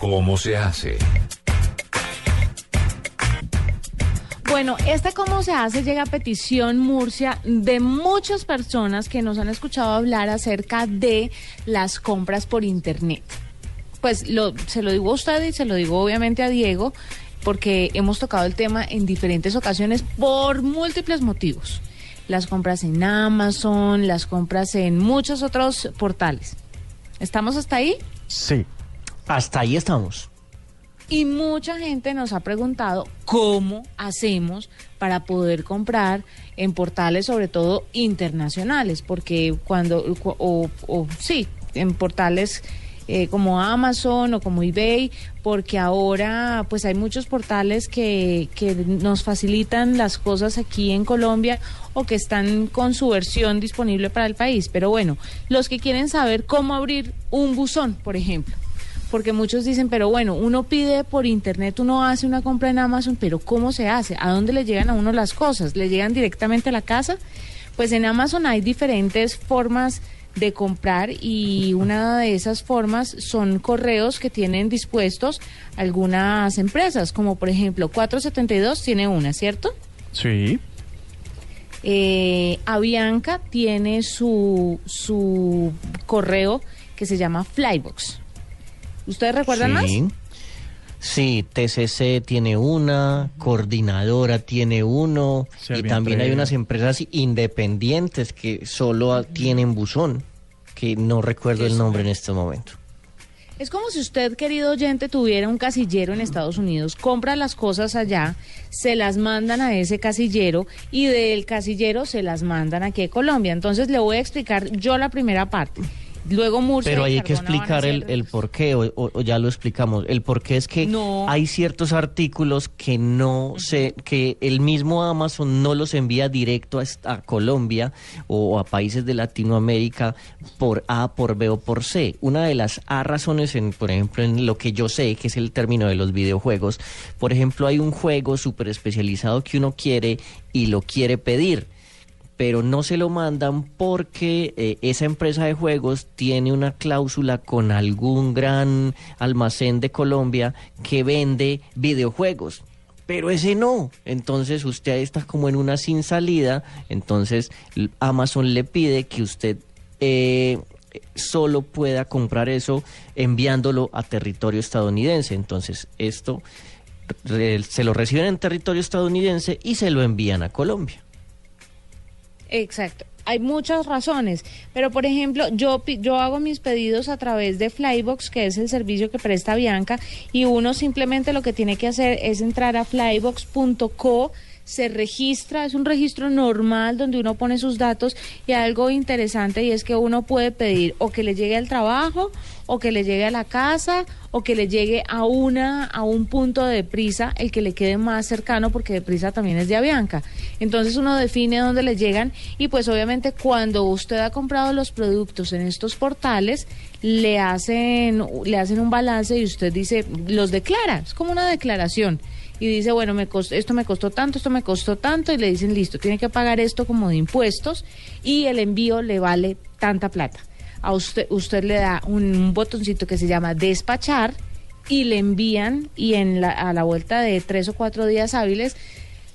¿Cómo se hace? Bueno, este cómo se hace llega a petición Murcia de muchas personas que nos han escuchado hablar acerca de las compras por internet. Pues lo, se lo digo a usted y se lo digo obviamente a Diego, porque hemos tocado el tema en diferentes ocasiones por múltiples motivos. Las compras en Amazon, las compras en muchos otros portales. ¿Estamos hasta ahí? Sí, hasta ahí estamos. Y mucha gente nos ha preguntado cómo hacemos para poder comprar en portales, sobre todo internacionales, porque cuando, o, sí, en portales eh, como Amazon o como eBay, porque ahora pues hay muchos portales que, que nos facilitan las cosas aquí en Colombia o que están con su versión disponible para el país. Pero bueno, los que quieren saber cómo abrir un buzón, por ejemplo porque muchos dicen, pero bueno, uno pide por internet, uno hace una compra en Amazon, pero ¿cómo se hace? ¿A dónde le llegan a uno las cosas? ¿Le llegan directamente a la casa? Pues en Amazon hay diferentes formas de comprar y una de esas formas son correos que tienen dispuestos algunas empresas, como por ejemplo 472 tiene una, ¿cierto? Sí. Eh, Avianca tiene su, su correo que se llama Flybox. ¿Ustedes recuerdan más? Sí, TCC tiene una, Coordinadora tiene uno, y también hay unas empresas independientes que solo tienen buzón, que no recuerdo el nombre en este momento. Es como si usted, querido oyente, tuviera un casillero en Estados Unidos, compra las cosas allá, se las mandan a ese casillero y del casillero se las mandan aquí a Colombia. Entonces le voy a explicar yo la primera parte. Luego Murcia Pero hay que explicar el, el por qué, o, ya lo explicamos. El por qué es que hay ciertos artículos que no se, que el mismo Amazon no los envía directo a, a, Colombia o a países de Latinoamérica por A, por B o por C. Una de las A razones, en, por ejemplo, en lo que yo sé, que es el término de los videojuegos, por ejemplo, hay un juego súper especializado que uno quiere y lo quiere pedir pero no se lo mandan porque eh, esa empresa de juegos tiene una cláusula con algún gran almacén de Colombia que vende videojuegos. Pero ese no, entonces usted está como en una sin salida, entonces Amazon le pide que usted eh, solo pueda comprar eso enviándolo a territorio estadounidense. Entonces esto se lo reciben en territorio estadounidense y se lo envían a Colombia. Exacto. Hay muchas razones, pero por ejemplo, yo, yo hago mis pedidos a través de Flybox, que es el servicio que presta Bianca, y uno simplemente lo que tiene que hacer es entrar a flybox.co se registra, es un registro normal donde uno pone sus datos y algo interesante y es que uno puede pedir o que le llegue al trabajo o que le llegue a la casa o que le llegue a una a un punto de prisa el que le quede más cercano porque de prisa también es de Avianca. Entonces uno define dónde le llegan y pues obviamente cuando usted ha comprado los productos en estos portales le hacen le hacen un balance y usted dice los declara, es como una declaración y dice, bueno, me costó, esto me costó tanto, esto me costó tanto, y le dicen, listo, tiene que pagar esto como de impuestos y el envío le vale tanta plata. A usted, usted le da un, botoncito que se llama despachar y le envían y en la, a la vuelta de tres o cuatro días hábiles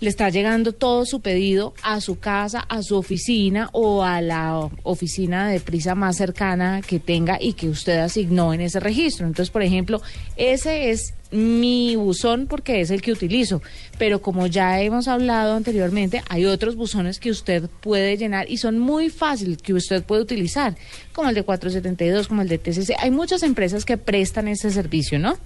le está llegando todo su pedido a su casa, a su oficina o a la oficina de prisa más cercana que tenga y que usted asignó en ese registro. Entonces, por ejemplo, ese es mi buzón porque es el que utilizo, pero como ya hemos hablado anteriormente, hay otros buzones que usted puede llenar y son muy fáciles que usted puede utilizar, como el de 472, como el de TCC. Hay muchas empresas que prestan ese servicio, ¿no?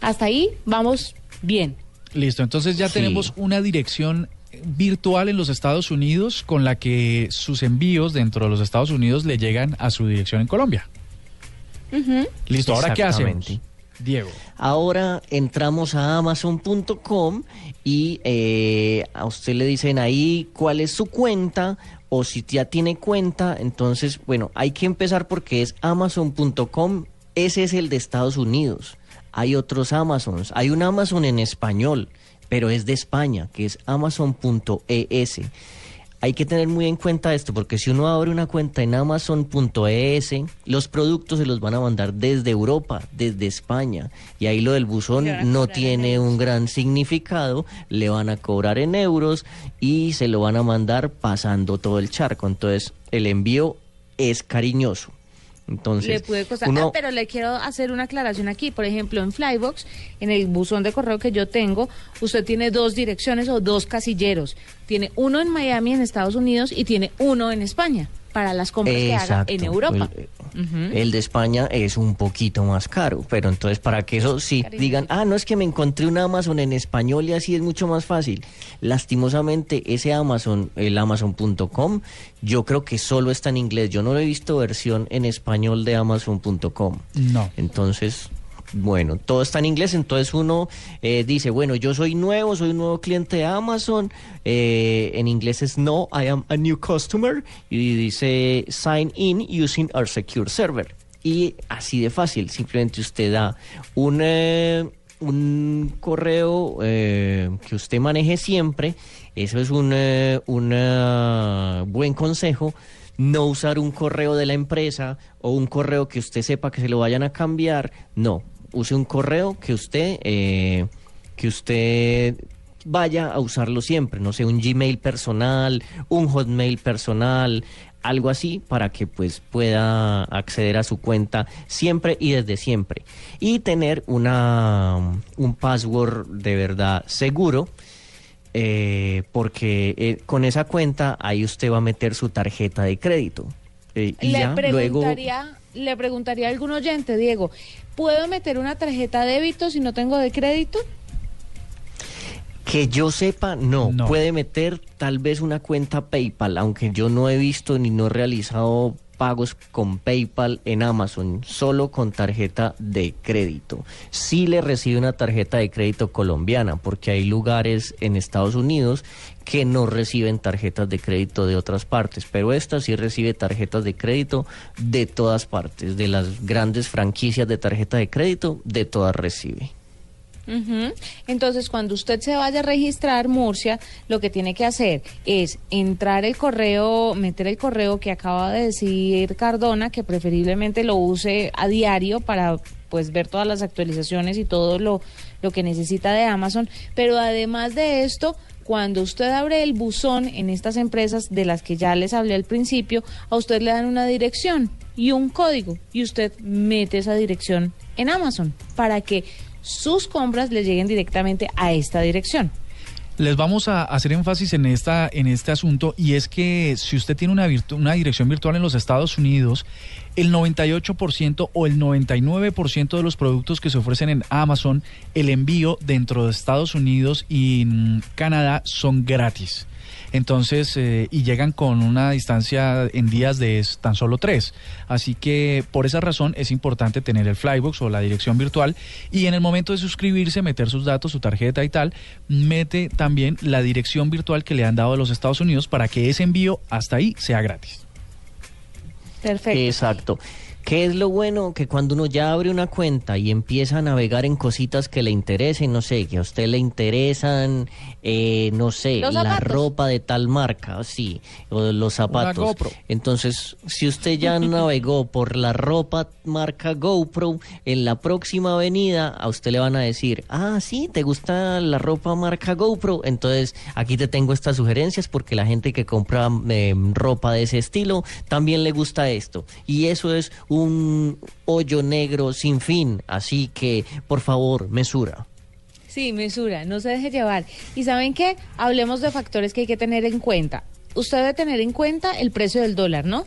Hasta ahí vamos bien. Listo, entonces ya tenemos una dirección virtual en los Estados Unidos con la que sus envíos dentro de los Estados Unidos le llegan a su dirección en Colombia. Listo, ahora qué hacemos? Diego. Ahora entramos a amazon.com y eh, a usted le dicen ahí cuál es su cuenta o si ya tiene cuenta, entonces, bueno, hay que empezar porque es amazon.com, ese es el de Estados Unidos. Hay otros Amazons, hay un Amazon en español, pero es de España, que es amazon.es. hay que tener muy en cuenta esto, porque si uno abre una cuenta en Amazon.es, los productos se los van a mandar desde Europa, desde España, y ahí lo del buzón no tiene un gran significado, le van a cobrar en euros y se lo van a mandar pasando todo el charco. Entonces, el envío es cariñoso. Entonces, le puede costar. Ah, pero le quiero hacer una aclaración aquí. Por ejemplo, en Flybox, en el buzón de correo que yo tengo, usted tiene dos direcciones o dos casilleros. Tiene uno en Miami, en Estados Unidos, y tiene uno en España para las compras que haga en Europa. El, de España es un poquito más caro, pero entonces para que eso sí digan, ah, no es que me encontré un Amazon en español y así es mucho más fácil. Lastimosamente, ese Amazon, el Amazon.com, yo creo que solo está en inglés. Yo no he visto versión en español de Amazon.com. No. Entonces, bueno, todo está en inglés, entonces uno eh, dice, bueno, yo soy nuevo, soy un nuevo cliente de Amazon, eh, en inglés es no, I am a new customer, y dice sign in using our secure server. Y así de fácil, simplemente usted da un, eh, un correo que usted maneje siempre, eso es un, un buen consejo no usar un correo de la empresa o un correo que usted sepa que se lo vayan a cambiar, no, use un correo que usted, eh, que usted vaya a usarlo siempre, no sé, un Gmail personal, un Hotmail personal, algo así para que pues pueda acceder a su cuenta siempre y desde siempre. Y tener una un password de verdad seguro eh, porque eh, con esa cuenta ahí usted va a meter su tarjeta de crédito. Y ya luego le preguntaría a algún oyente, Diego, ¿puedo meter una tarjeta de débito si no tengo de crédito? Que yo sepa, no. Puede meter tal vez una cuenta PayPal, aunque yo no he visto ni no he realizado pagos con PayPal en Amazon, solo con tarjeta de crédito. Sí le recibe una tarjeta de crédito colombiana, porque hay lugares en Estados Unidos que no reciben tarjetas de crédito de otras partes, pero esta sí recibe tarjetas de crédito de todas partes, de las grandes franquicias de tarjeta de crédito, de todas recibe. Entonces, cuando usted se vaya a registrar, Murcia, lo que tiene que hacer es entrar el correo, meter el correo que acaba de decir Cardona, que preferiblemente lo use a diario para pues ver todas las actualizaciones y todo lo, lo que necesita de Amazon. Pero además de esto, cuando usted abre el buzón en estas empresas de las que ya les hablé al principio, a usted le dan una dirección y un código y usted mete esa dirección en Amazon para que sus compras les lleguen directamente a esta dirección. Les vamos a hacer énfasis en esta en este asunto y es que si usted tiene una, una dirección virtual en los Estados Unidos, el 98% o el 99% de los productos que se ofrecen en Amazon, el envío dentro de Estados Unidos y Canadá son gratis. Entonces, eh, y llegan con una distancia en días de tan solo tres. Así que por esa razón es importante tener el Flybox o la dirección virtual y en el momento de suscribirse, meter sus datos, su tarjeta y tal, mete también la dirección virtual que le han dado a los Estados Unidos para que ese envío hasta ahí sea gratis. Perfecto. Exacto. ¿Qué es lo bueno? Que cuando uno ya abre una cuenta y empieza a navegar en cositas que le interesen, no sé, que a usted le interesan, eh, no sé, la ropa de tal marca, sí, o los zapatos. Entonces, si usted ya navegó por la ropa marca GoPro, en la próxima avenida a usted le van a decir, ah, sí, ¿te gusta la ropa marca GoPro? Entonces, aquí te tengo estas sugerencias porque la gente que compra eh, ropa de ese estilo también le gusta esto. Y eso es un hoyo negro sin fin. Así que, por favor, mesura. Sí, mesura, no se deje llevar. Y saben qué, hablemos de factores que hay que tener en cuenta. Usted debe tener en cuenta el precio del dólar, ¿no?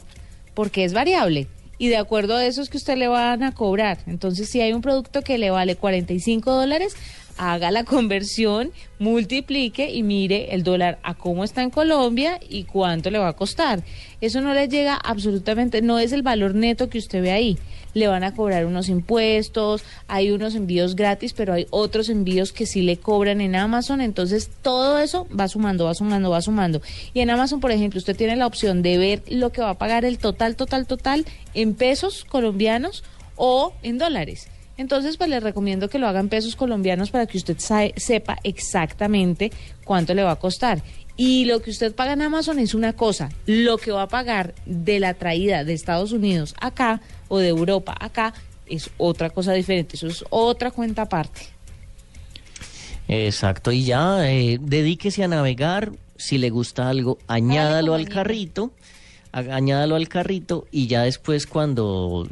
Porque es variable. Y de acuerdo a eso es que usted le van a cobrar. Entonces, si hay un producto que le vale 45 dólares, haga la conversión, multiplique y mire el dólar a cómo está en Colombia y cuánto le va a costar. Eso no le llega absolutamente, no es el valor neto que usted ve ahí. Le van a cobrar unos impuestos, hay unos envíos gratis, pero hay otros envíos que sí le cobran en Amazon. Entonces todo eso va sumando, va sumando, va sumando. Y en Amazon, por ejemplo, usted tiene la opción de ver lo que va a pagar el total, total, total en pesos colombianos o en dólares. Entonces, pues les recomiendo que lo hagan pesos colombianos para que usted sepa exactamente cuánto le va a costar. Y lo que usted paga en Amazon es una cosa, lo que va a pagar de la traída de Estados Unidos acá o de Europa acá es otra cosa diferente, eso es otra cuenta aparte. Exacto, y ya eh, dedíquese a navegar, si le gusta algo, añádalo al carrito añádalo al carrito y ya después cuando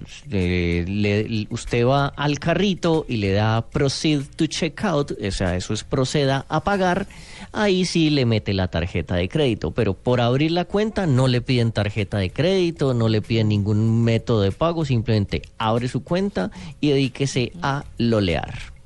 usted va al carrito y le da proceed to checkout, o sea, eso es proceda a pagar, ahí sí le mete la tarjeta de crédito, pero por abrir la cuenta no le piden tarjeta de crédito, no le piden ningún método de pago, simplemente abre su cuenta y dedíquese a lolear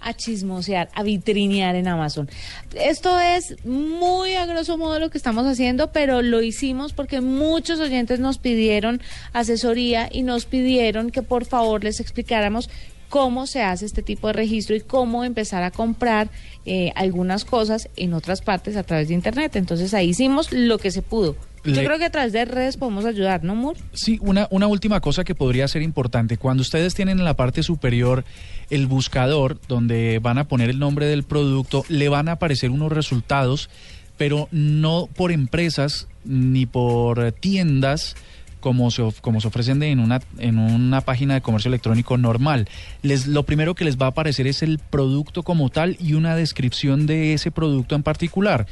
a chismosear, a vitrinear en Amazon. Esto es muy a grosso modo lo que estamos haciendo, pero lo hicimos porque muchos oyentes nos pidieron asesoría y nos pidieron que por favor les explicáramos cómo se hace este tipo de registro y cómo empezar a comprar eh, algunas cosas en otras partes a través de Internet. Entonces ahí hicimos lo que se pudo. Yo creo que a través de redes podemos ayudar, ¿no, Mur? Sí, una, una última cosa que podría ser importante. Cuando ustedes tienen en la parte superior el buscador, donde van a poner el nombre del producto, le van a aparecer unos resultados, pero no por empresas ni por tiendas como se, como se ofrecen en, una, en una página de comercio electrónico normal. Les, lo primero que les va a aparecer es el producto como tal y una descripción de ese producto en particular.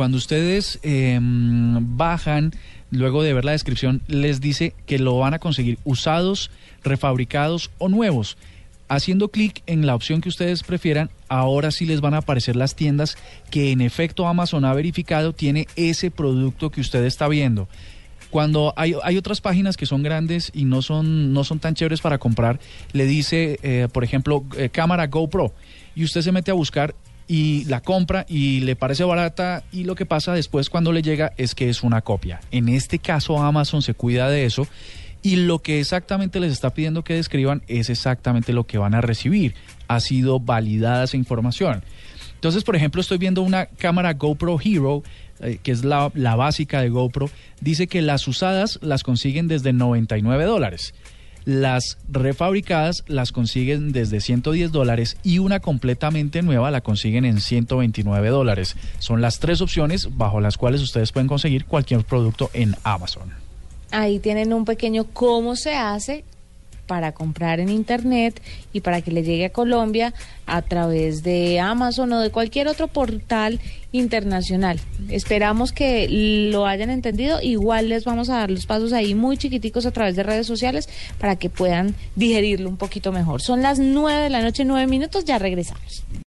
Cuando ustedes em, bajan, luego de ver la descripción, les dice que lo van a conseguir usados, refabricados o nuevos. Haciendo clic en la opción que ustedes prefieran, ahora sí les van a aparecer las tiendas que en efecto Amazon ha verificado tiene ese producto que usted está viendo. Cuando hay, hay otras páginas que son grandes y no son, no son tan chéveres para comprar, le dice, eh, por ejemplo, eh, cámara GoPro, y usted se mete a buscar y la compra y le parece barata y lo que pasa después cuando le llega es que es una copia. En este caso Amazon se cuida de eso y lo que exactamente les está pidiendo que describan es exactamente lo que van a recibir. Ha sido validada esa información. Entonces, por ejemplo, estoy viendo una cámara GoPro Hero, eh, que es la, la, básica de GoPro, dice que las usadas las consiguen desde 99 dólares. Las refabricadas las consiguen desde 110 dólares y una completamente nueva la consiguen en 129 dólares. Son las tres opciones bajo las cuales ustedes pueden conseguir cualquier producto en Amazon. Ahí tienen un pequeño cómo se hace para comprar en internet y para que le llegue a Colombia a través de Amazon o de cualquier otro portal internacional. Esperamos que lo hayan entendido. Igual les vamos a dar los pasos ahí muy chiquiticos a través de redes sociales para que puedan digerirlo un poquito mejor. Son las nueve de la noche, nueve minutos, ya regresamos.